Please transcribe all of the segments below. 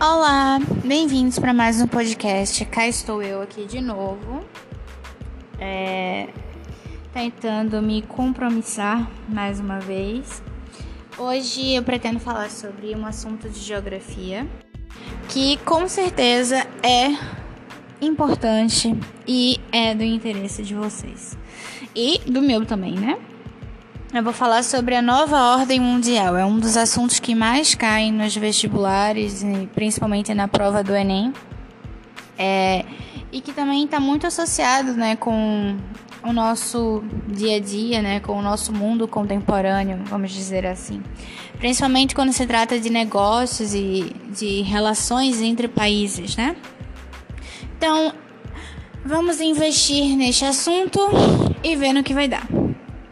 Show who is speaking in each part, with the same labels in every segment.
Speaker 1: Olá, bem-vindos para mais um podcast. Cá estou eu aqui de novo, é, tentando me compromissar mais uma vez. Hoje eu pretendo falar sobre um assunto de geografia que com certeza é importante e é do interesse de vocês e do meu também, né? Eu vou falar sobre a nova ordem mundial. É um dos assuntos que mais caem nos vestibulares, principalmente na prova do Enem. É, e que também está muito associado né, com o nosso dia a dia, né, com o nosso mundo contemporâneo, vamos dizer assim. Principalmente quando se trata de negócios e de relações entre países, né? Então, vamos investir neste assunto e ver no que vai dar.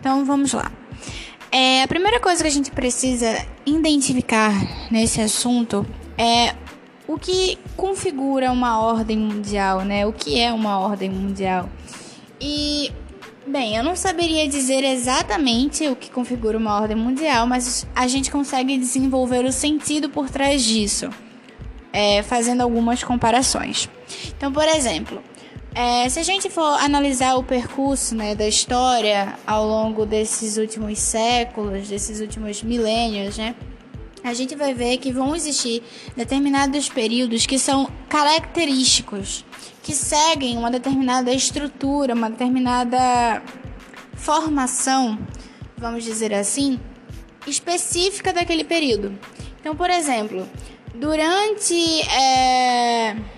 Speaker 1: Então, vamos lá. É, a primeira coisa que a gente precisa identificar nesse assunto é o que configura uma ordem mundial, né? O que é uma ordem mundial? E, bem, eu não saberia dizer exatamente o que configura uma ordem mundial, mas a gente consegue desenvolver o sentido por trás disso, é, fazendo algumas comparações. Então, por exemplo, é, se a gente for analisar o percurso né, da história ao longo desses últimos séculos, desses últimos milênios, né, a gente vai ver que vão existir determinados períodos que são característicos, que seguem uma determinada estrutura, uma determinada formação, vamos dizer assim, específica daquele período. Então, por exemplo, durante. É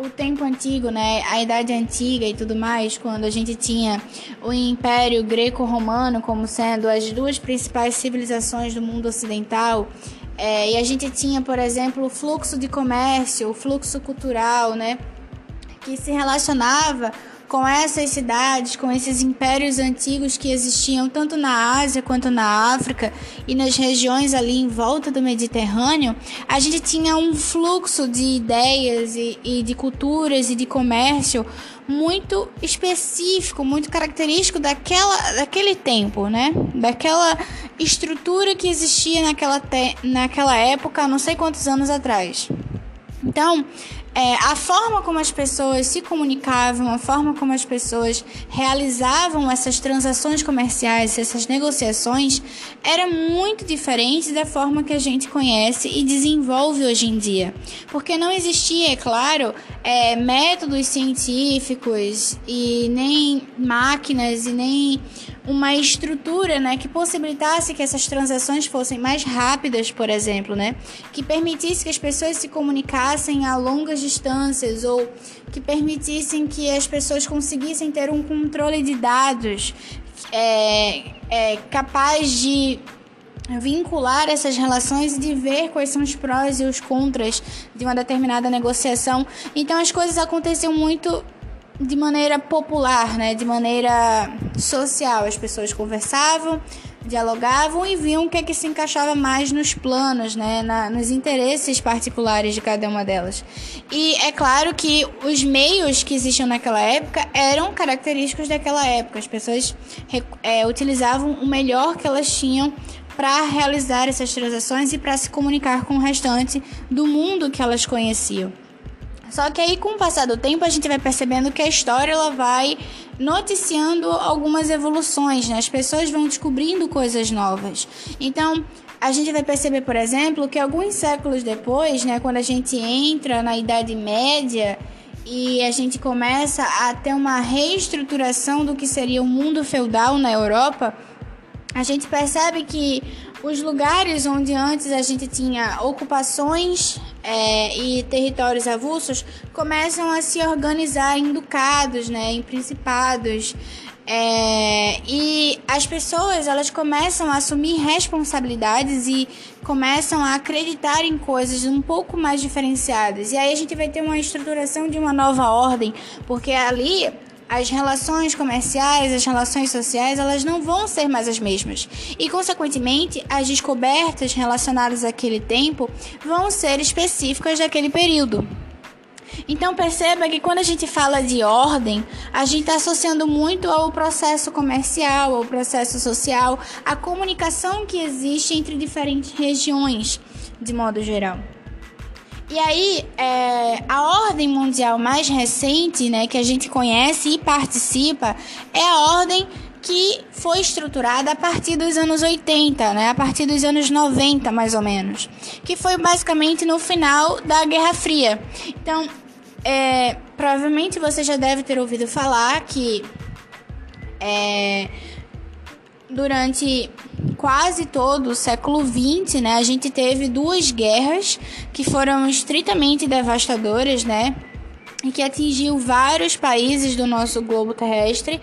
Speaker 1: o tempo antigo, né, a idade antiga e tudo mais, quando a gente tinha o Império Greco-Romano como sendo as duas principais civilizações do mundo ocidental, é, e a gente tinha, por exemplo, o fluxo de comércio, o fluxo cultural, né, que se relacionava com essas cidades, com esses impérios antigos que existiam tanto na Ásia quanto na África e nas regiões ali em volta do Mediterrâneo, a gente tinha um fluxo de ideias e, e de culturas e de comércio muito específico, muito característico daquela, daquele tempo, né? Daquela estrutura que existia naquela, te, naquela época, não sei quantos anos atrás. Então, é, a forma como as pessoas se comunicavam, a forma como as pessoas realizavam essas transações comerciais, essas negociações, era muito diferente da forma que a gente conhece e desenvolve hoje em dia. Porque não existia, é claro, é, métodos científicos e nem máquinas e nem uma estrutura né, que possibilitasse que essas transações fossem mais rápidas, por exemplo, né, que permitisse que as pessoas se comunicassem a longas distâncias ou que permitissem que as pessoas conseguissem ter um controle de dados é, é, capaz de vincular essas relações e de ver quais são os prós e os contras de uma determinada negociação. Então as coisas aconteciam muito de maneira popular, né? De maneira social. As pessoas conversavam, dialogavam e viam o que é que se encaixava mais nos planos, né? Na, nos interesses particulares de cada uma delas. E é claro que os meios que existiam naquela época eram característicos daquela época. As pessoas é, utilizavam o melhor que elas tinham para realizar essas transações e para se comunicar com o restante do mundo que elas conheciam. Só que aí, com o passar do tempo, a gente vai percebendo que a história ela vai noticiando algumas evoluções, né? As pessoas vão descobrindo coisas novas. Então, a gente vai perceber, por exemplo, que alguns séculos depois, né, quando a gente entra na Idade Média e a gente começa a ter uma reestruturação do que seria o mundo feudal na Europa, a gente percebe que os lugares onde antes a gente tinha ocupações é, e territórios avulsos começam a se organizar em ducados, né, em principados. É, e as pessoas elas começam a assumir responsabilidades e começam a acreditar em coisas um pouco mais diferenciadas. E aí a gente vai ter uma estruturação de uma nova ordem, porque ali as relações comerciais, as relações sociais, elas não vão ser mais as mesmas. E, consequentemente, as descobertas relacionadas àquele tempo vão ser específicas daquele período. Então perceba que quando a gente fala de ordem, a gente está associando muito ao processo comercial, ao processo social, à comunicação que existe entre diferentes regiões, de modo geral. E aí, é, a ordem mundial mais recente, né, que a gente conhece e participa, é a ordem que foi estruturada a partir dos anos 80, né, a partir dos anos 90, mais ou menos, que foi basicamente no final da Guerra Fria. Então, é, provavelmente você já deve ter ouvido falar que é, durante quase todo o século XX, né, a gente teve duas guerras que foram estritamente devastadoras, né, e que atingiu vários países do nosso globo terrestre,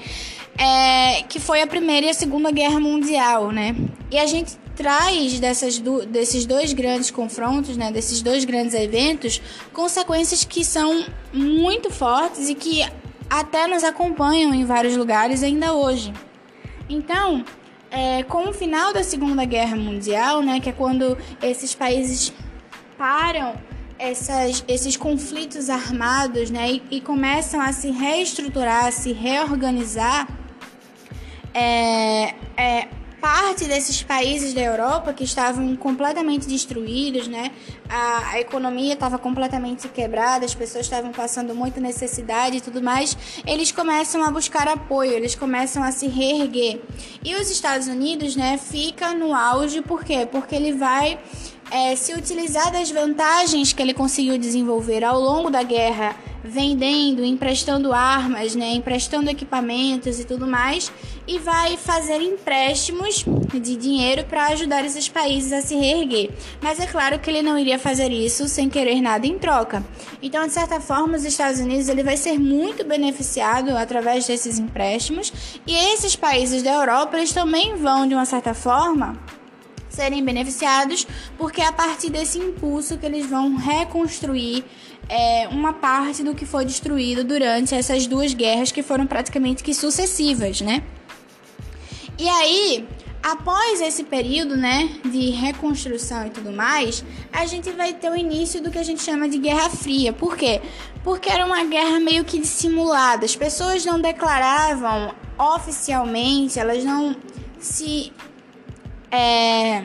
Speaker 1: é, que foi a Primeira e a Segunda Guerra Mundial, né? E a gente traz dessas do, desses dois grandes confrontos, né, desses dois grandes eventos, consequências que são muito fortes e que até nos acompanham em vários lugares ainda hoje. Então, é, com o final da Segunda Guerra Mundial, né, que é quando esses países param essas, esses conflitos armados né, e, e começam a se reestruturar, a se reorganizar, é, é, parte desses países da Europa que estavam completamente destruídos, né? A, a economia estava completamente quebrada, as pessoas estavam passando muita necessidade e tudo mais. Eles começam a buscar apoio, eles começam a se reerguer. E os Estados Unidos, né, fica no auge, por quê? Porque ele vai é, se utilizar das vantagens que ele conseguiu desenvolver ao longo da guerra, vendendo, emprestando armas, né, emprestando equipamentos e tudo mais, e vai fazer empréstimos de dinheiro para ajudar esses países a se reerguer. Mas é claro que ele não iria fazer isso sem querer nada em troca. Então, de certa forma, os Estados Unidos ele vai ser muito beneficiado através desses empréstimos, e esses países da Europa eles também vão de uma certa forma serem beneficiados, porque é a partir desse impulso que eles vão reconstruir é, uma parte do que foi destruído durante essas duas guerras que foram praticamente que sucessivas, né? E aí, após esse período, né, de reconstrução e tudo mais, a gente vai ter o início do que a gente chama de Guerra Fria. Por quê? Porque era uma guerra meio que dissimulada. As pessoas não declaravam oficialmente, elas não se é,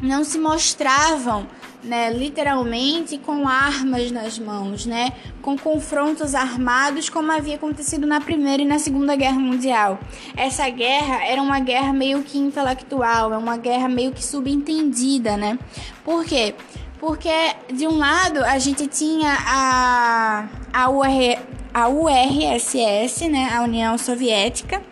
Speaker 1: não se mostravam né, literalmente com armas nas mãos, né, com confrontos armados como havia acontecido na Primeira e na Segunda Guerra Mundial. Essa guerra era uma guerra meio que intelectual, é uma guerra meio que subentendida, né? Por quê? Porque de um lado a gente tinha a a, UR, a URSS, né, a União Soviética,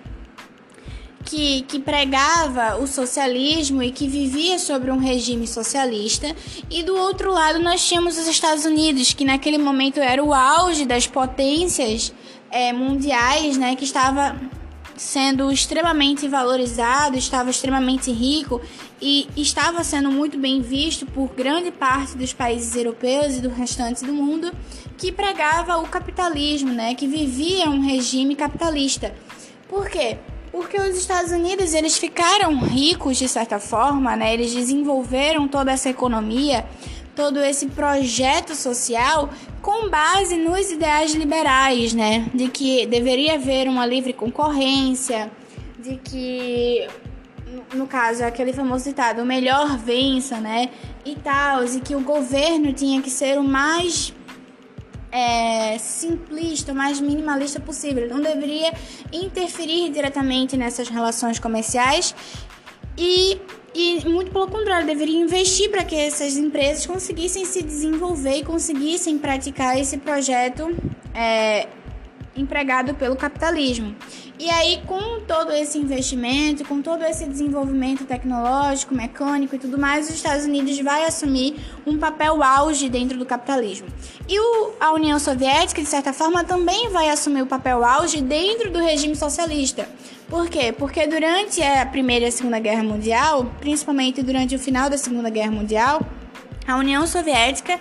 Speaker 1: que, que pregava o socialismo e que vivia sobre um regime socialista, e do outro lado nós tínhamos os Estados Unidos, que naquele momento era o auge das potências é, mundiais, né, que estava sendo extremamente valorizado, estava extremamente rico e estava sendo muito bem visto por grande parte dos países europeus e do restante do mundo que pregava o capitalismo, né, que vivia um regime capitalista. Por quê? Porque os Estados Unidos, eles ficaram ricos de certa forma, né? Eles desenvolveram toda essa economia, todo esse projeto social com base nos ideais liberais, né? De que deveria haver uma livre concorrência, de que no caso, aquele famoso ditado, o melhor vença, né? E tal, e que o governo tinha que ser o mais é, simplista, o mais minimalista possível. Ele não deveria interferir diretamente nessas relações comerciais e, e muito pelo contrário, deveria investir para que essas empresas conseguissem se desenvolver e conseguissem praticar esse projeto é, empregado pelo capitalismo. E aí, com todo esse investimento, com todo esse desenvolvimento tecnológico, mecânico e tudo mais, os Estados Unidos vai assumir um papel auge dentro do capitalismo. E o, a União Soviética, de certa forma, também vai assumir o papel auge dentro do regime socialista. Por quê? Porque durante a Primeira e a Segunda Guerra Mundial, principalmente durante o final da Segunda Guerra Mundial, a União Soviética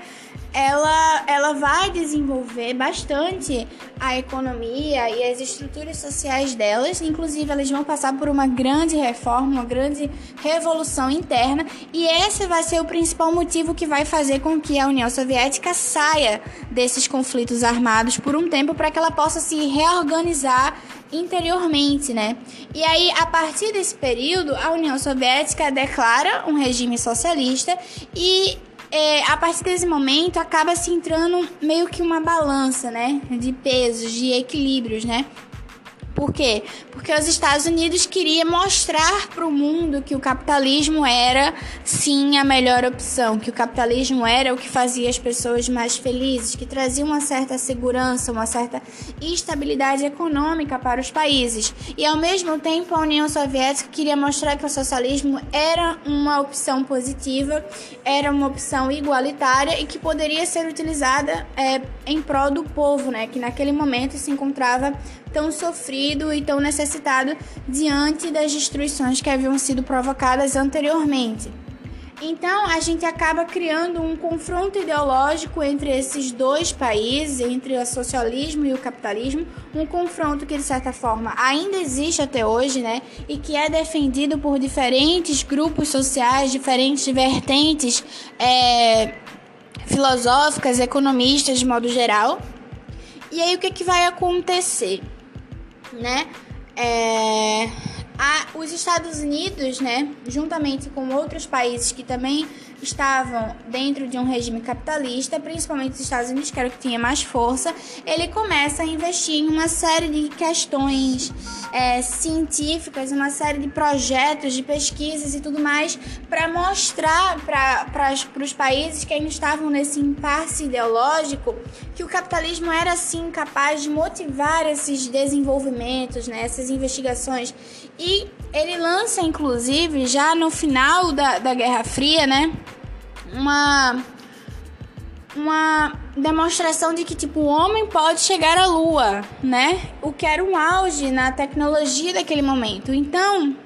Speaker 1: ela, ela vai desenvolver bastante a economia e as estruturas sociais delas. Inclusive, elas vão passar por uma grande reforma, uma grande revolução interna, e esse vai ser o principal motivo que vai fazer com que a União Soviética saia desses conflitos armados por um tempo para que ela possa se reorganizar interiormente, né? E aí, a partir desse período, a União Soviética declara um regime socialista e é, a partir desse momento acaba se entrando meio que uma balança, né? De pesos, de equilíbrios, né? Por quê? Porque os Estados Unidos queria mostrar para o mundo que o capitalismo era sim a melhor opção, que o capitalismo era o que fazia as pessoas mais felizes, que trazia uma certa segurança, uma certa estabilidade econômica para os países. E ao mesmo tempo a União Soviética queria mostrar que o socialismo era uma opção positiva, era uma opção igualitária e que poderia ser utilizada é, em prol do povo, né? Que naquele momento se encontrava tão sofrido e tão necessitado diante das destruições que haviam sido provocadas anteriormente. Então, a gente acaba criando um confronto ideológico entre esses dois países, entre o socialismo e o capitalismo, um confronto que, de certa forma, ainda existe até hoje, né? E que é defendido por diferentes grupos sociais, diferentes vertentes é, filosóficas, economistas, de modo geral. E aí, o que, que vai acontecer? Né? É, a, os Estados Unidos, né, juntamente com outros países que também estavam dentro de um regime capitalista, principalmente os Estados Unidos, que era o que tinha mais força, ele começa a investir em uma série de questões é, científicas, uma série de projetos, de pesquisas e tudo mais, para mostrar para os países que ainda estavam nesse impasse ideológico que o capitalismo era sim capaz de motivar esses desenvolvimentos, né, essas investigações. E ele lança, inclusive, já no final da, da Guerra Fria, né? uma uma demonstração de que tipo o homem pode chegar à lua, né? O que era um auge na tecnologia daquele momento. Então,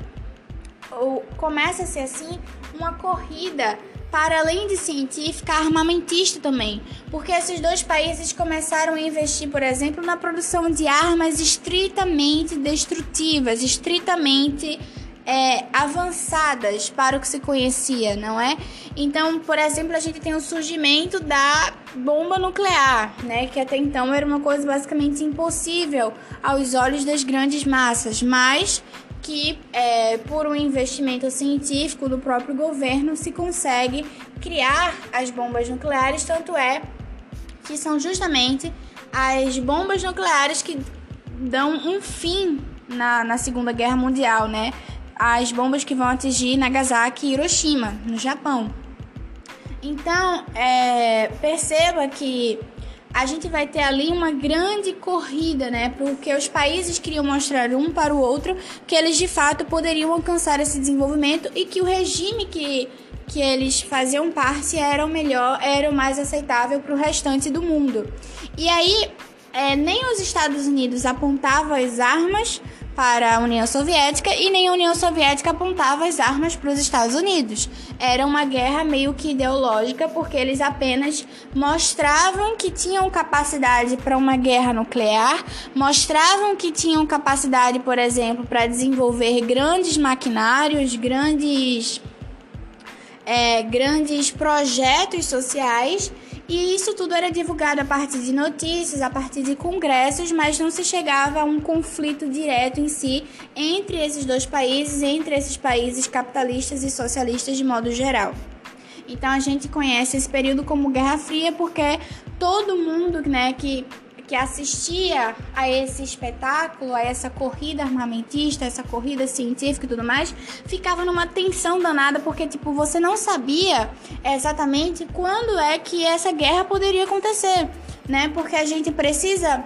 Speaker 1: começa a ser assim uma corrida para além de científica, armamentista também, porque esses dois países começaram a investir, por exemplo, na produção de armas estritamente destrutivas, estritamente é, avançadas para o que se conhecia, não é? Então, por exemplo, a gente tem o surgimento da bomba nuclear, né? Que até então era uma coisa basicamente impossível aos olhos das grandes massas, mas que é, por um investimento científico do próprio governo se consegue criar as bombas nucleares, tanto é que são justamente as bombas nucleares que dão um fim na, na Segunda Guerra Mundial, né? as bombas que vão atingir Nagasaki e Hiroshima, no Japão. Então, é, perceba que a gente vai ter ali uma grande corrida, né? Porque os países queriam mostrar um para o outro que eles de fato poderiam alcançar esse desenvolvimento e que o regime que, que eles faziam parte era o melhor, era o mais aceitável para o restante do mundo. E aí, é, nem os Estados Unidos apontavam as armas para a União Soviética e nem a União Soviética apontava as armas para os Estados Unidos. Era uma guerra meio que ideológica, porque eles apenas mostravam que tinham capacidade para uma guerra nuclear, mostravam que tinham capacidade, por exemplo, para desenvolver grandes maquinários, grandes, é, grandes projetos sociais e isso tudo era divulgado a partir de notícias, a partir de congressos, mas não se chegava a um conflito direto em si entre esses dois países, entre esses países capitalistas e socialistas de modo geral. Então a gente conhece esse período como Guerra Fria porque todo mundo né, que que assistia a esse espetáculo, a essa corrida armamentista, essa corrida científica e tudo mais, ficava numa tensão danada porque tipo você não sabia exatamente quando é que essa guerra poderia acontecer, né? Porque a gente precisa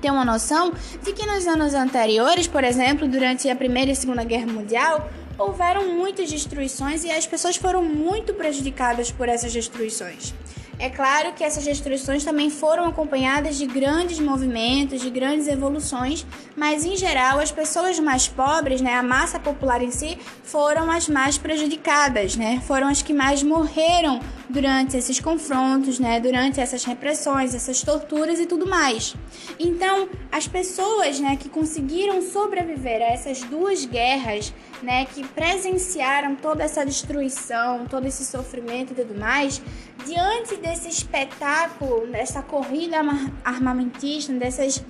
Speaker 1: ter uma noção de que nos anos anteriores, por exemplo, durante a Primeira e Segunda Guerra Mundial, houveram muitas destruições e as pessoas foram muito prejudicadas por essas destruições. É claro que essas restrições também foram acompanhadas de grandes movimentos, de grandes evoluções, mas em geral as pessoas mais pobres, né, a massa popular em si, foram as mais prejudicadas, né? Foram as que mais morreram durante esses confrontos, né, durante essas repressões, essas torturas e tudo mais. Então, as pessoas, né, que conseguiram sobreviver a essas duas guerras, né, que presenciaram toda essa destruição, todo esse sofrimento e tudo mais, diante desse espetáculo, dessa corrida armamentista, dessas,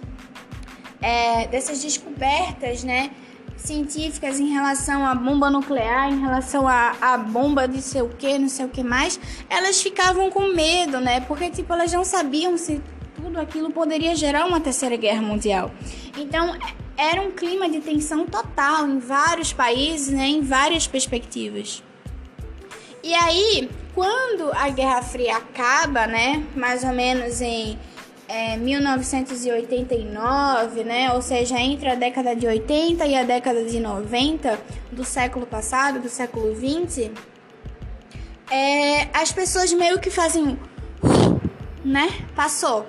Speaker 1: é, dessas descobertas, né, científicas em relação à bomba nuclear, em relação à, à bomba de sei o que, não sei o que mais, elas ficavam com medo, né? Porque, tipo, elas não sabiam se tudo aquilo poderia gerar uma terceira guerra mundial. Então, era um clima de tensão total em vários países, né? Em várias perspectivas. E aí, quando a Guerra Fria acaba, né? Mais ou menos em é, 1989, né? Ou seja, entre a década de 80 e a década de 90 do século passado, do século 20, é, as pessoas meio que fazem, né? Passou.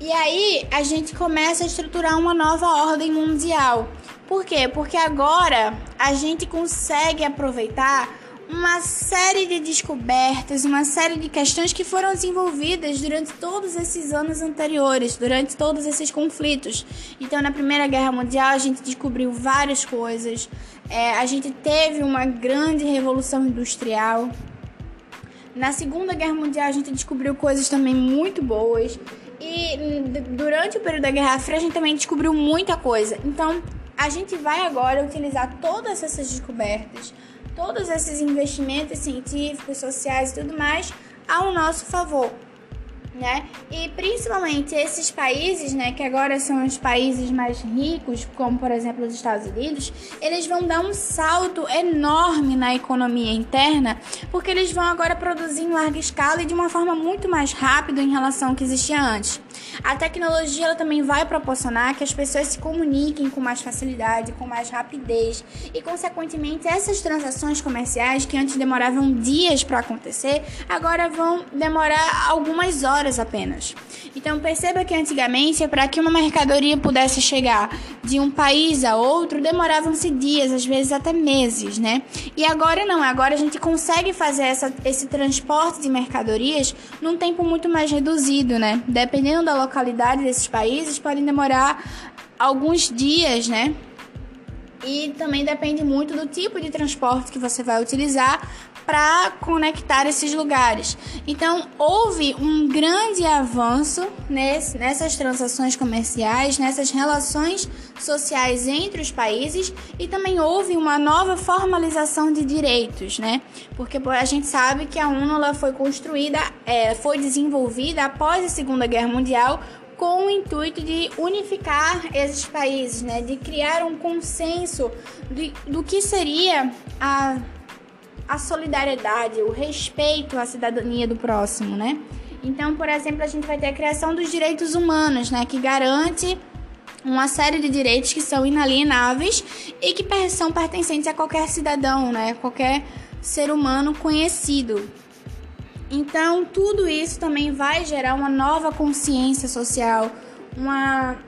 Speaker 1: E aí a gente começa a estruturar uma nova ordem mundial. Por quê? Porque agora a gente consegue aproveitar uma série de descobertas, uma série de questões que foram desenvolvidas durante todos esses anos anteriores, durante todos esses conflitos. Então, na Primeira Guerra Mundial, a gente descobriu várias coisas, é, a gente teve uma grande revolução industrial. Na Segunda Guerra Mundial, a gente descobriu coisas também muito boas. E durante o período da Guerra Fria, a gente também descobriu muita coisa. Então, a gente vai agora utilizar todas essas descobertas todos esses investimentos científicos, sociais e tudo mais ao nosso favor. Né? E principalmente esses países, né, que agora são os países mais ricos, como por exemplo os Estados Unidos, eles vão dar um salto enorme na economia interna, porque eles vão agora produzir em larga escala e de uma forma muito mais rápida em relação ao que existia antes. A tecnologia ela também vai proporcionar que as pessoas se comuniquem com mais facilidade, com mais rapidez e, consequentemente, essas transações comerciais que antes demoravam dias para acontecer, agora vão demorar algumas horas apenas. Então, perceba que antigamente, para que uma mercadoria pudesse chegar de um país a outro, demoravam-se dias, às vezes até meses, né? E agora não, agora a gente consegue fazer essa, esse transporte de mercadorias num tempo muito mais reduzido, né? Dependendo da localidade desses países podem demorar alguns dias, né? E também depende muito do tipo de transporte que você vai utilizar para conectar esses lugares. Então, houve um grande avanço nesse, nessas transações comerciais, nessas relações sociais entre os países e também houve uma nova formalização de direitos, né? Porque a gente sabe que a ela foi construída, é, foi desenvolvida após a Segunda Guerra Mundial com o intuito de unificar esses países, né? De criar um consenso de, do que seria a a solidariedade, o respeito à cidadania do próximo, né? Então, por exemplo, a gente vai ter a criação dos direitos humanos, né, que garante uma série de direitos que são inalienáveis e que são pertencentes a qualquer cidadão, né, qualquer ser humano conhecido. Então, tudo isso também vai gerar uma nova consciência social, uma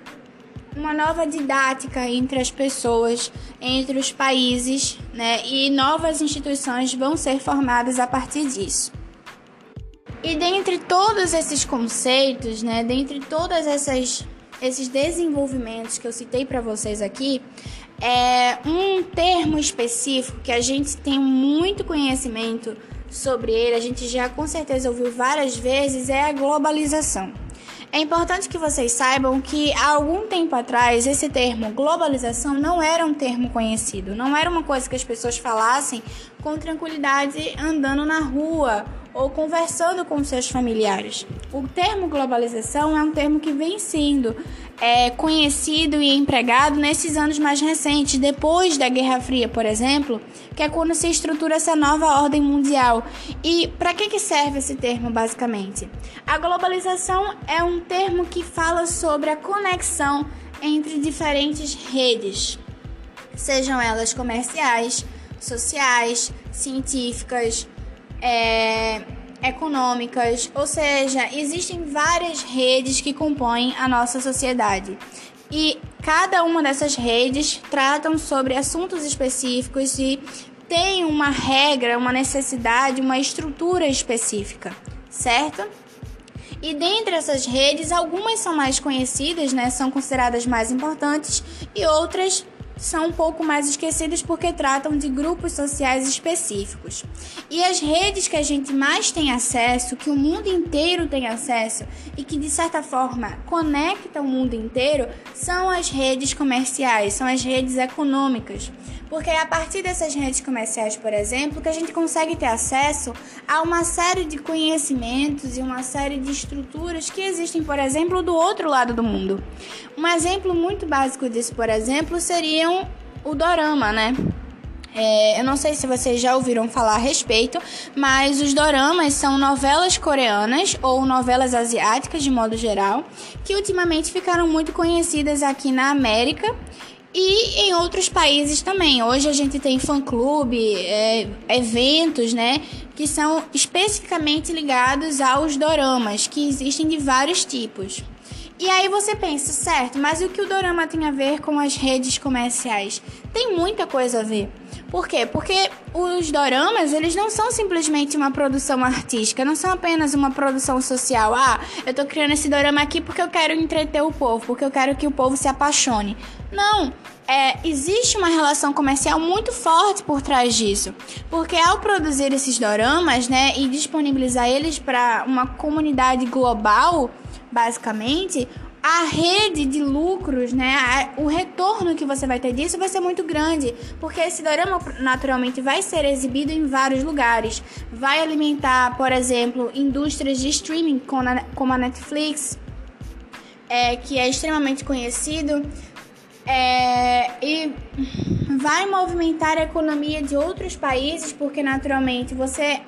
Speaker 1: uma nova didática entre as pessoas, entre os países, né? E novas instituições vão ser formadas a partir disso. E dentre todos esses conceitos, né, dentre essas esses desenvolvimentos que eu citei para vocês aqui, é um termo específico que a gente tem muito conhecimento sobre ele, a gente já com certeza ouviu várias vezes, é a globalização. É importante que vocês saibam que há algum tempo atrás esse termo globalização não era um termo conhecido, não era uma coisa que as pessoas falassem com tranquilidade andando na rua ou conversando com seus familiares. O termo globalização é um termo que vem sendo é, conhecido e empregado nesses anos mais recentes, depois da Guerra Fria, por exemplo, que é quando se estrutura essa nova ordem mundial. E para que, que serve esse termo, basicamente? A globalização é um termo que fala sobre a conexão entre diferentes redes, sejam elas comerciais, sociais, científicas, é, econômicas, ou seja, existem várias redes que compõem a nossa sociedade. E cada uma dessas redes tratam sobre assuntos específicos e tem uma regra, uma necessidade, uma estrutura específica, certo? E dentre essas redes, algumas são mais conhecidas, né, são consideradas mais importantes, e outras são um pouco mais esquecidos porque tratam de grupos sociais específicos. E as redes que a gente mais tem acesso, que o mundo inteiro tem acesso e que de certa forma conectam o mundo inteiro, são as redes comerciais, são as redes econômicas. Porque é a partir dessas redes comerciais, por exemplo, que a gente consegue ter acesso a uma série de conhecimentos e uma série de estruturas que existem, por exemplo, do outro lado do mundo. Um exemplo muito básico disso, por exemplo, seriam o dorama, né? É, eu não sei se vocês já ouviram falar a respeito, mas os doramas são novelas coreanas ou novelas asiáticas de modo geral, que ultimamente ficaram muito conhecidas aqui na América e em outros países também. Hoje a gente tem fã-clube, é, eventos, né? Que são especificamente ligados aos doramas, que existem de vários tipos. E aí você pensa, certo, mas o que o dorama tem a ver com as redes comerciais? Tem muita coisa a ver. Por quê? Porque os doramas, eles não são simplesmente uma produção artística, não são apenas uma produção social. Ah, eu tô criando esse dorama aqui porque eu quero entreter o povo, porque eu quero que o povo se apaixone. Não, é, existe uma relação comercial muito forte por trás disso. Porque ao produzir esses doramas, né, e disponibilizar eles para uma comunidade global, basicamente, a rede de lucros, né, o retorno que você vai ter disso vai ser muito grande, porque esse dorama naturalmente vai ser exibido em vários lugares, vai alimentar, por exemplo, indústrias de streaming como a Netflix, é, que é extremamente conhecido, é, e vai movimentar a economia de outros países, porque naturalmente você,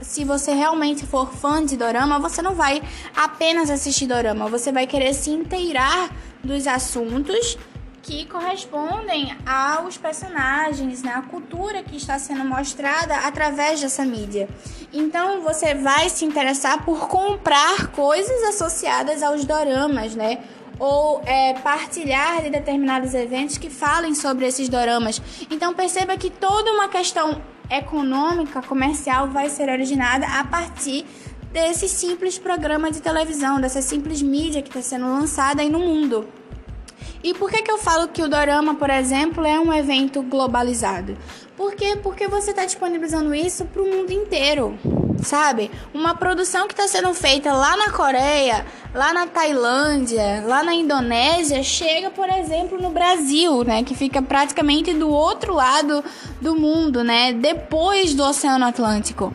Speaker 1: se você realmente for fã de dorama, você não vai apenas assistir dorama, você vai querer se inteirar dos assuntos que correspondem aos personagens, né? a cultura que está sendo mostrada através dessa mídia. Então você vai se interessar por comprar coisas associadas aos doramas, né? ou é, partilhar de determinados eventos que falem sobre esses doramas. Então perceba que toda uma questão econômica, comercial vai ser originada a partir desse simples programa de televisão, dessa simples mídia que está sendo lançada aí no mundo. E por que, que eu falo que o Dorama, por exemplo, é um evento globalizado? Por quê? Porque você está disponibilizando isso para o mundo inteiro, sabe? Uma produção que está sendo feita lá na Coreia, lá na Tailândia, lá na Indonésia, chega, por exemplo, no Brasil, né? Que fica praticamente do outro lado do mundo, né? Depois do Oceano Atlântico.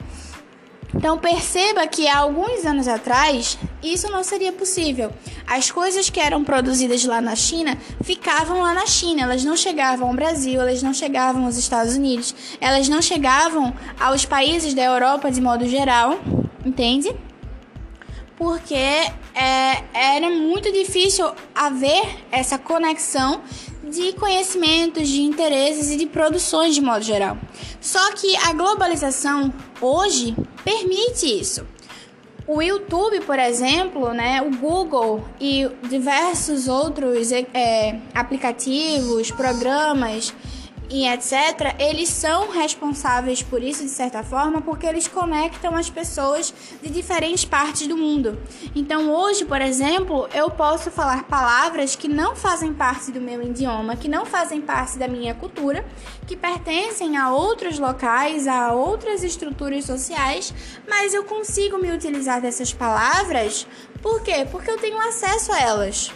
Speaker 1: Então perceba que há alguns anos atrás isso não seria possível. As coisas que eram produzidas lá na China ficavam lá na China, elas não chegavam ao Brasil, elas não chegavam aos Estados Unidos, elas não chegavam aos países da Europa de modo geral, entende? Porque é, era muito difícil haver essa conexão de conhecimentos, de interesses e de produções de modo geral. Só que a globalização hoje permite isso. O YouTube, por exemplo, né, o Google e diversos outros é, aplicativos, programas e etc., eles são responsáveis por isso de certa forma, porque eles conectam as pessoas de diferentes partes do mundo. Então, hoje, por exemplo, eu posso falar palavras que não fazem parte do meu idioma, que não fazem parte da minha cultura, que pertencem a outros locais, a outras estruturas sociais, mas eu consigo me utilizar dessas palavras, por quê? Porque eu tenho acesso a elas,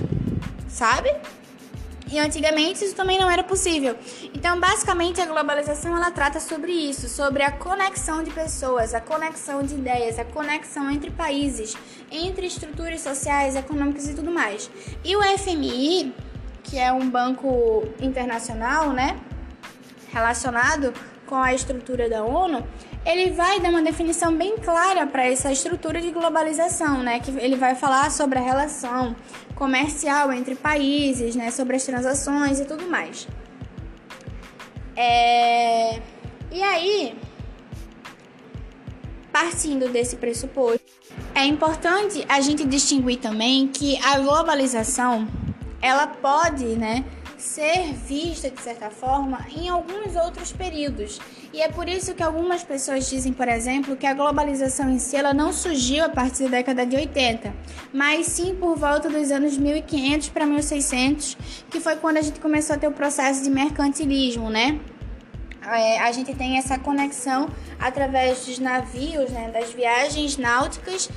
Speaker 1: sabe? E antigamente isso também não era possível. Então, basicamente, a globalização ela trata sobre isso, sobre a conexão de pessoas, a conexão de ideias, a conexão entre países, entre estruturas sociais, econômicas e tudo mais. E o FMI, que é um banco internacional, né, relacionado com a estrutura da ONU, ele vai dar uma definição bem clara para essa estrutura de globalização, né? Que ele vai falar sobre a relação comercial entre países, né? Sobre as transações e tudo mais. É... E aí, partindo desse pressuposto, é importante a gente distinguir também que a globalização ela pode, né? Ser vista de certa forma em alguns outros períodos. E é por isso que algumas pessoas dizem, por exemplo, que a globalização em si ela não surgiu a partir da década de 80, mas sim por volta dos anos 1500 para 1600, que foi quando a gente começou a ter o processo de mercantilismo, né? É, a gente tem essa conexão através dos navios, né, das viagens náuticas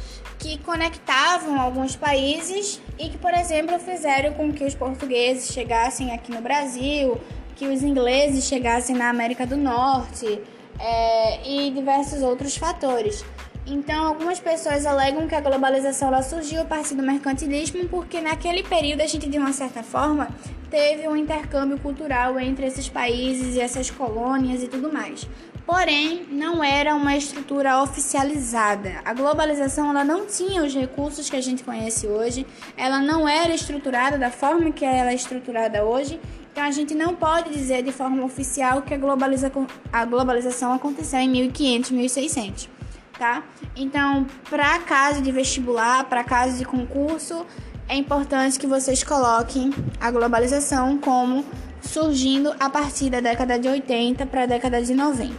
Speaker 1: que conectavam alguns países e que, por exemplo, fizeram com que os portugueses chegassem aqui no Brasil, que os ingleses chegassem na América do Norte é, e diversos outros fatores. Então, algumas pessoas alegam que a globalização ela surgiu a partir do mercantilismo porque naquele período a gente, de uma certa forma, teve um intercâmbio cultural entre esses países e essas colônias e tudo mais. Porém, não era uma estrutura oficializada. A globalização ela não tinha os recursos que a gente conhece hoje, ela não era estruturada da forma que ela é estruturada hoje. Então, a gente não pode dizer de forma oficial que a, globaliza a globalização aconteceu em 1500, 1600 tá? Então, para caso de vestibular, para caso de concurso, é importante que vocês coloquem a globalização como surgindo a partir da década de 80 para a década de 90.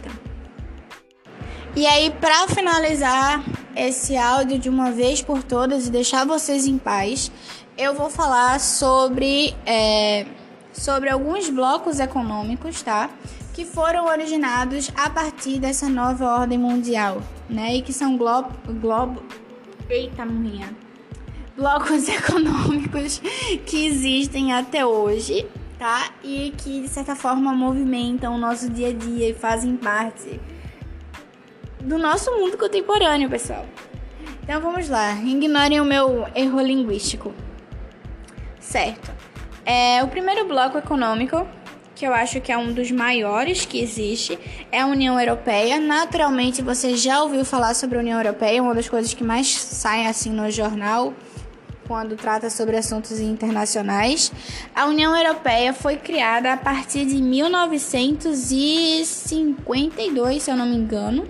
Speaker 1: E aí, para finalizar esse áudio de uma vez por todas e deixar vocês em paz, eu vou falar sobre, é, sobre alguns blocos econômicos, tá? que foram originados a partir dessa nova ordem mundial, né? E que são globo, globo, eita minha, blocos econômicos que existem até hoje, tá? E que de certa forma movimentam o nosso dia a dia e fazem parte do nosso mundo contemporâneo, pessoal. Então vamos lá, ignorem o meu erro linguístico. Certo. É, o primeiro bloco econômico que eu acho que é um dos maiores que existe, é a União Europeia. Naturalmente, você já ouviu falar sobre a União Europeia, uma das coisas que mais saem assim no jornal quando trata sobre assuntos internacionais. A União Europeia foi criada a partir de 1952, se eu não me engano.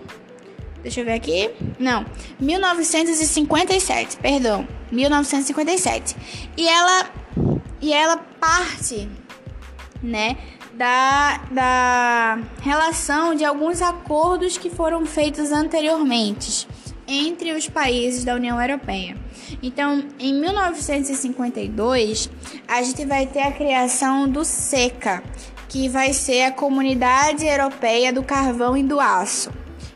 Speaker 1: Deixa eu ver aqui. Não, 1957, perdão. 1957. E ela e ela parte, né, da, da relação de alguns acordos que foram feitos anteriormente entre os países da União Europeia. Então, em 1952, a gente vai ter a criação do SECA, que vai ser a Comunidade Europeia do Carvão e do Aço,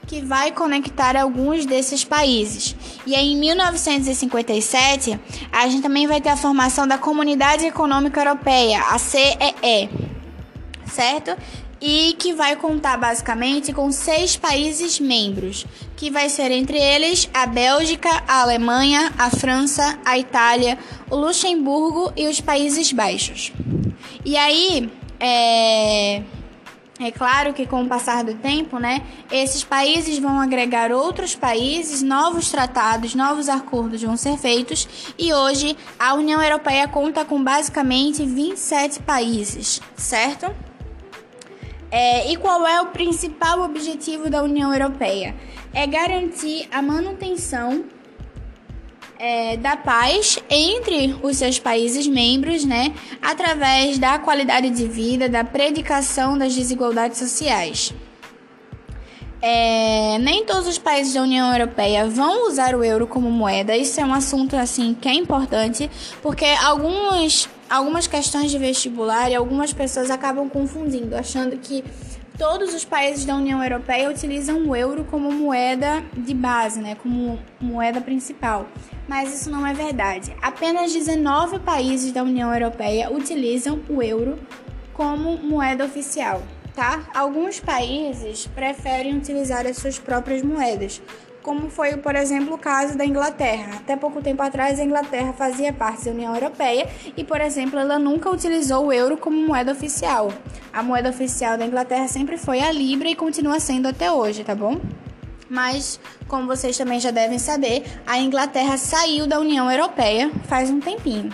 Speaker 1: que vai conectar alguns desses países. E aí, em 1957, a gente também vai ter a formação da Comunidade Econômica Europeia, a CEE certo? E que vai contar basicamente com seis países membros, que vai ser entre eles a Bélgica, a Alemanha, a França, a Itália, o Luxemburgo e os Países Baixos. E aí, é, é claro que com o passar do tempo, né, esses países vão agregar outros países, novos tratados, novos acordos vão ser feitos e hoje a União Europeia conta com basicamente 27 países, certo? É, e qual é o principal objetivo da União Europeia? É garantir a manutenção é, da paz entre os seus países membros, né, através da qualidade de vida, da predicação das desigualdades sociais. É, nem todos os países da União Europeia vão usar o euro como moeda. Isso é um assunto assim que é importante, porque alguns algumas questões de vestibular e algumas pessoas acabam confundindo, achando que todos os países da União Europeia utilizam o euro como moeda de base, né, como moeda principal. Mas isso não é verdade. Apenas 19 países da União Europeia utilizam o euro como moeda oficial, tá? Alguns países preferem utilizar as suas próprias moedas, como foi, por exemplo, o caso da Inglaterra. Até pouco tempo atrás, a Inglaterra fazia parte da União Europeia e, por exemplo, ela nunca utilizou o euro como moeda oficial. A moeda oficial da Inglaterra sempre foi a libra e continua sendo até hoje, tá bom? Mas, como vocês também já devem saber, a Inglaterra saiu da União Europeia faz um tempinho.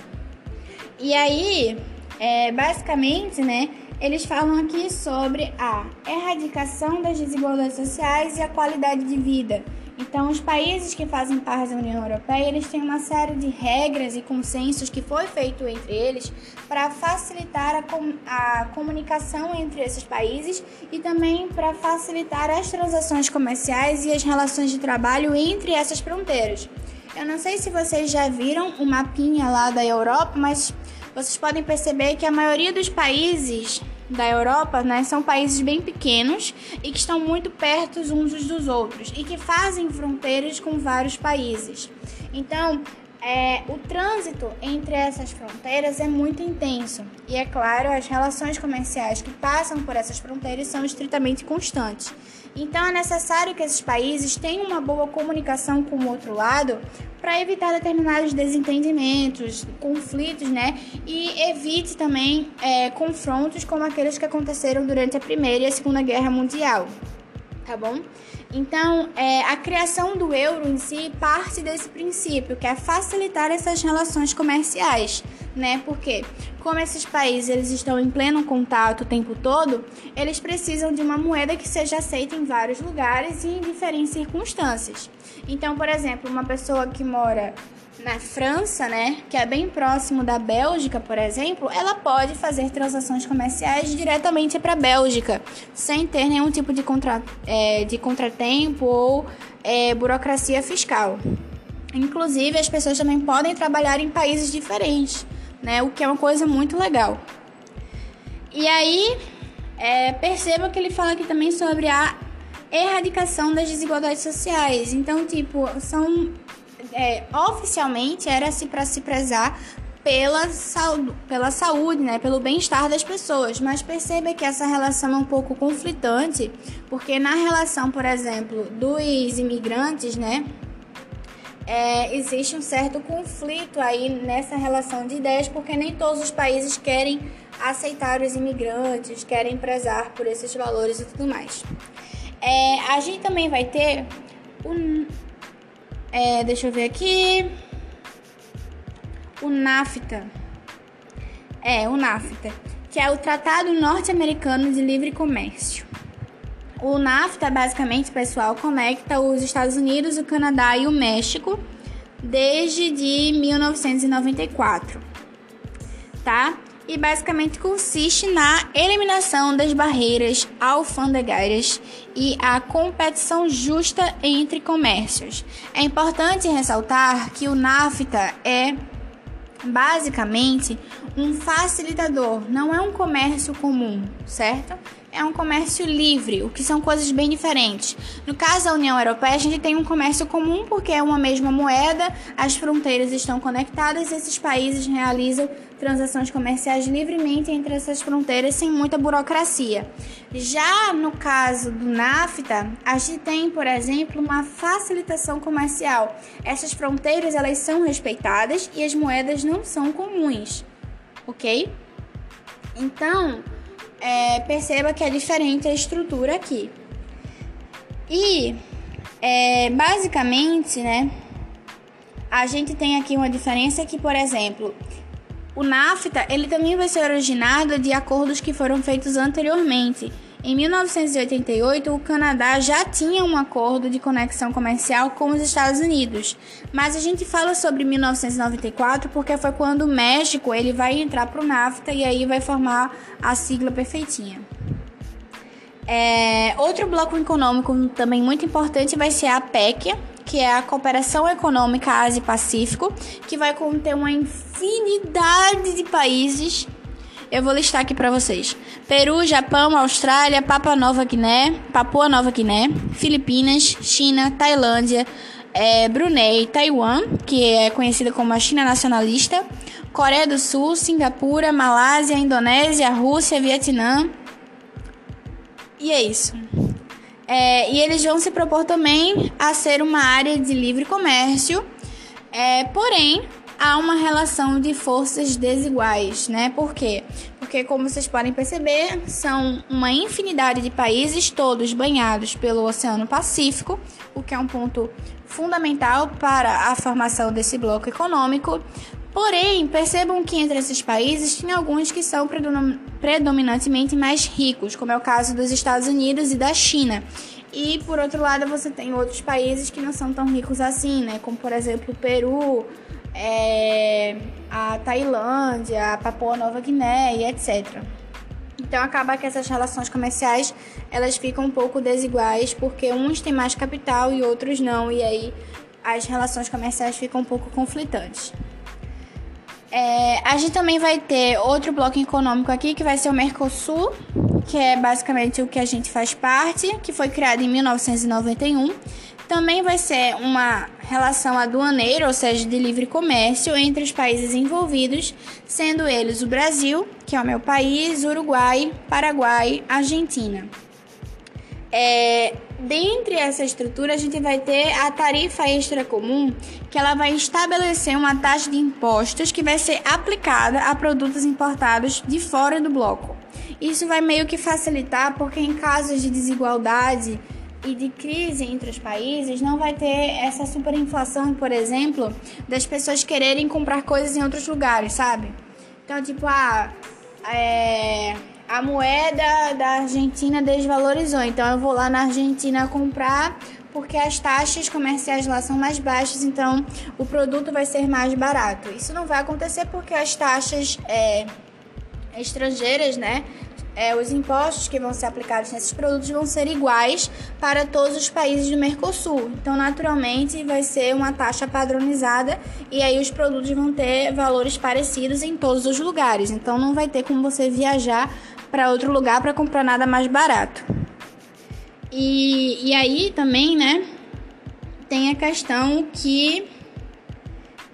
Speaker 1: E aí, é, basicamente, né, eles falam aqui sobre a erradicação das desigualdades sociais e a qualidade de vida Então, os países que fazem parte da União Europeia, eles têm uma série de regras e consensos que foi feito entre eles para facilitar a, com, a comunicação entre esses países e também para facilitar as transações comerciais e as relações de trabalho entre essas fronteiras. Eu não sei se vocês já viram o mapinha lá da Europa, mas vocês podem perceber que a maioria dos países da Europa, né, são países bem pequenos e que estão muito perto uns dos outros e que fazem fronteiras com vários países. Então, é, o trânsito entre essas fronteiras é muito intenso e, é claro, as relações comerciais que passam por essas fronteiras são estritamente constantes. Então, é necessário que esses países tenham uma boa comunicação com o outro lado para evitar determinados desentendimentos, conflitos, né? E evite também é, confrontos como aqueles que aconteceram durante a Primeira e a Segunda Guerra Mundial tá bom? Então, é, a criação do euro em si parte desse princípio, que é facilitar essas relações comerciais, né? Porque como esses países eles estão em pleno contato o tempo todo, eles precisam de uma moeda que seja aceita em vários lugares e em diferentes circunstâncias. Então, por exemplo, uma pessoa que mora na França, né, que é bem próximo da Bélgica, por exemplo, ela pode fazer transações comerciais diretamente para a Bélgica, sem ter nenhum tipo de, contra, é, de contratempo ou é, burocracia fiscal. Inclusive, as pessoas também podem trabalhar em países diferentes, né, o que é uma coisa muito legal. E aí, é, perceba que ele fala aqui também sobre a erradicação das desigualdades sociais. Então, tipo, são é, oficialmente era-se para se prezar pela, saúde, pela saúde, né, pelo bem-estar das pessoas, mas perceba que essa relação é um pouco conflitante, porque na relação, por exemplo, dos imigrantes, né, é, existe um certo conflito aí nessa relação de ideias, porque nem todos os países querem aceitar os imigrantes, querem prezar por esses valores e tudo mais. É, a gente também vai ter um, é, deixa eu ver aqui. O NAFTA. É, o NAFTA, que é o Tratado Norte-Americano de Livre Comércio. O NAFTA, basicamente, pessoal, conecta os Estados Unidos, o Canadá e o México desde de 1994, tá? E basicamente consiste na eliminação das barreiras alfandegárias e a competição justa entre comércios. É importante ressaltar que o NAFTA é basicamente um facilitador, não é um comércio comum, certo? é um comércio livre, o que são coisas bem diferentes. No caso da União Europeia, a gente tem um comércio comum porque é uma mesma moeda, as fronteiras estão conectadas e esses países realizam transações comerciais livremente entre essas fronteiras sem muita burocracia. Já no caso do NAFTA, a gente tem, por exemplo, uma facilitação comercial. Essas fronteiras elas são respeitadas e as moedas não são comuns, ok? Então, é, perceba que é diferente a estrutura aqui. E é, basicamente, né, a gente tem aqui uma diferença que, por exemplo, o NAFTA ele também vai ser originado de acordos que foram feitos anteriormente. Em 1988, o Canadá já tinha um acordo de conexão comercial com os Estados Unidos, mas a gente fala sobre 1994 porque foi quando o México ele vai entrar para o NAFTA e aí vai formar a sigla perfeitinha. É, outro bloco econômico também muito importante vai ser a PEC, que é a Cooperação Econômica Ásia-Pacífico, que vai conter uma infinidade de países eu vou listar aqui para vocês: Peru, Japão, Austrália, Papua Nova Guiné, Papua Nova Guiné, Filipinas, China, Tailândia, é, Brunei, Taiwan, que é conhecida como a China nacionalista, Coreia do Sul, Singapura, Malásia, Indonésia, Rússia, Vietnã. E é isso. É, e eles vão se propor também a ser uma área de livre comércio, é, porém há uma relação de forças desiguais, né? Por quê? Porque, como vocês podem perceber, são uma infinidade de países, todos banhados pelo Oceano Pacífico, o que é um ponto fundamental para a formação desse bloco econômico. Porém, percebam que entre esses países tem alguns que são predominantemente mais ricos, como é o caso dos Estados Unidos e da China. E por outro lado, você tem outros países que não são tão ricos assim, né? Como por exemplo o Peru, é, a Tailândia, a Papua Nova Guiné e etc. Então acaba que essas relações comerciais elas ficam um pouco desiguais porque uns têm mais capital e outros não, e aí as relações comerciais ficam um pouco conflitantes. É, a gente também vai ter outro bloco econômico aqui que vai ser o Mercosul, que é basicamente o que a gente faz parte, que foi criado em 1991. Também vai ser uma relação aduaneira, ou seja, de livre comércio entre os países envolvidos, sendo eles o Brasil, que é o meu país, Uruguai, Paraguai, Argentina. É, dentre essa estrutura, a gente vai ter a tarifa extra comum, que ela vai estabelecer uma taxa de impostos que vai ser aplicada a produtos importados de fora do bloco. Isso vai meio que facilitar, porque em casos de desigualdade e de crise entre os países, não vai ter essa superinflação, por exemplo, das pessoas quererem comprar coisas em outros lugares, sabe? Então, tipo, ah, é a moeda da Argentina desvalorizou. Então eu vou lá na Argentina comprar porque as taxas comerciais lá são mais baixas, então o produto vai ser mais barato. Isso não vai acontecer porque as taxas é, estrangeiras, né, é, os impostos que vão ser aplicados nesses produtos vão ser iguais para todos os países do Mercosul. Então, naturalmente, vai ser uma taxa padronizada e aí os produtos vão ter valores parecidos em todos os lugares. Então, não vai ter como você viajar para outro lugar para comprar nada mais barato. E, e aí também, né, tem a questão que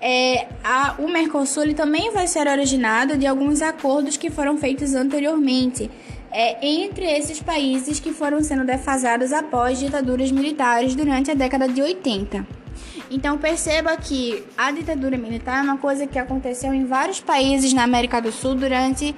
Speaker 1: é, a, o Mercosul também vai ser originado de alguns acordos que foram feitos anteriormente é, entre esses países que foram sendo defasados após ditaduras militares durante a década de 80. Então perceba que a ditadura militar é uma coisa que aconteceu em vários países na América do Sul durante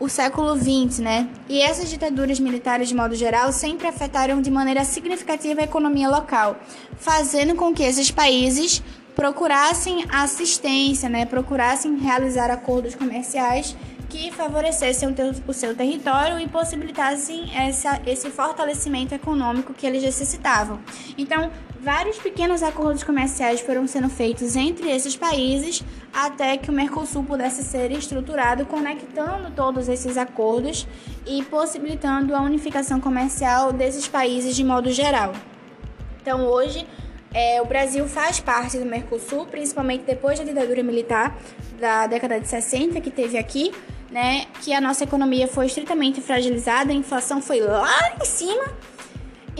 Speaker 1: o século XX, né? E essas ditaduras militares, de modo geral, sempre afetaram de maneira significativa a economia local, fazendo com que esses países procurassem assistência, né, procurassem realizar acordos comerciais que favorecessem o, seu território e possibilitassem essa, esse fortalecimento econômico que eles necessitavam. Então, vários pequenos acordos comerciais foram sendo feitos entre esses países até que o Mercosul pudesse ser estruturado, conectando todos esses acordos e possibilitando a unificação comercial desses países de modo geral. Então, hoje, é, o Brasil faz parte do Mercosul, principalmente depois da ditadura militar da década de 60 que teve aqui, né? Que a nossa economia foi estritamente fragilizada, a inflação foi lá em cima.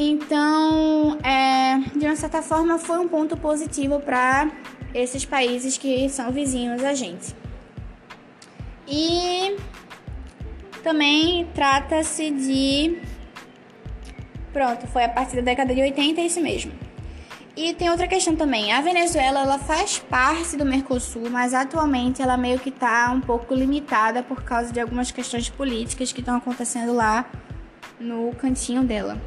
Speaker 1: Então, é, de uma certa forma, foi um ponto positivo para esses países que são vizinhos a gente. E também trata-se de. Pronto, foi a partir da década de 80, é isso mesmo. E tem outra questão também. A Venezuela ela faz parte do Mercosul, mas atualmente ela meio que está um pouco limitada por causa de algumas questões políticas que estão acontecendo lá no cantinho dela.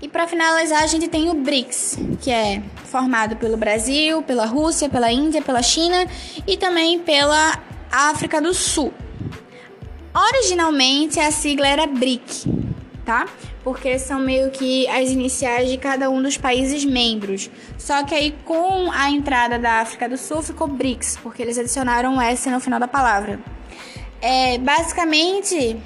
Speaker 1: E para finalizar, a gente tem o BRICS, que é formado pelo Brasil, pela Rússia, pela Índia, pela China e também pela África do Sul. Originalmente a sigla era BRIC, tá? porque são meio que as iniciais de cada um dos países membros. Só que aí com a entrada da África do Sul ficou BRICS, porque eles adicionaram S no final da palavra. É, basicamente,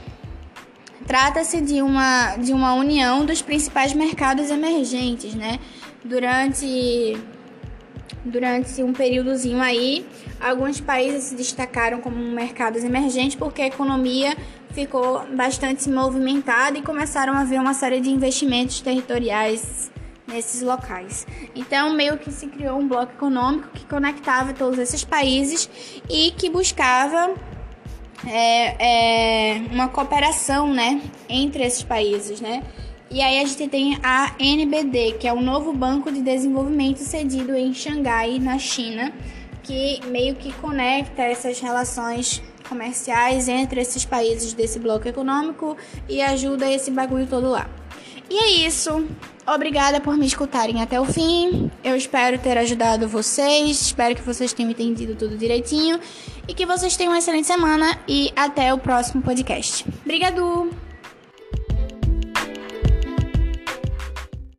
Speaker 1: trata-se de uma, de uma união dos principais mercados emergentes, né? Durante durante um períodozinho aí, alguns países se destacaram como mercados emergentes porque a economia ficou bastante movimentada e começaram a haver uma série de investimentos territoriais nesses locais. Então, meio que se criou um bloco econômico que conectava todos esses países e que buscava é, é, uma cooperação, né, entre esses países, né? E aí a gente tem a NBD, que é o novo banco de desenvolvimento cedido em Xangai, na China, que meio que conecta essas relações comerciais entre esses países desse bloco econômico e ajuda esse bagulho todo lá. E é isso. Obrigada por me escutarem até o fim. Eu espero ter ajudado vocês. Espero que vocês tenham entendido tudo direitinho. E que vocês tenham uma excelente semana. E até o próximo podcast. Obrigado!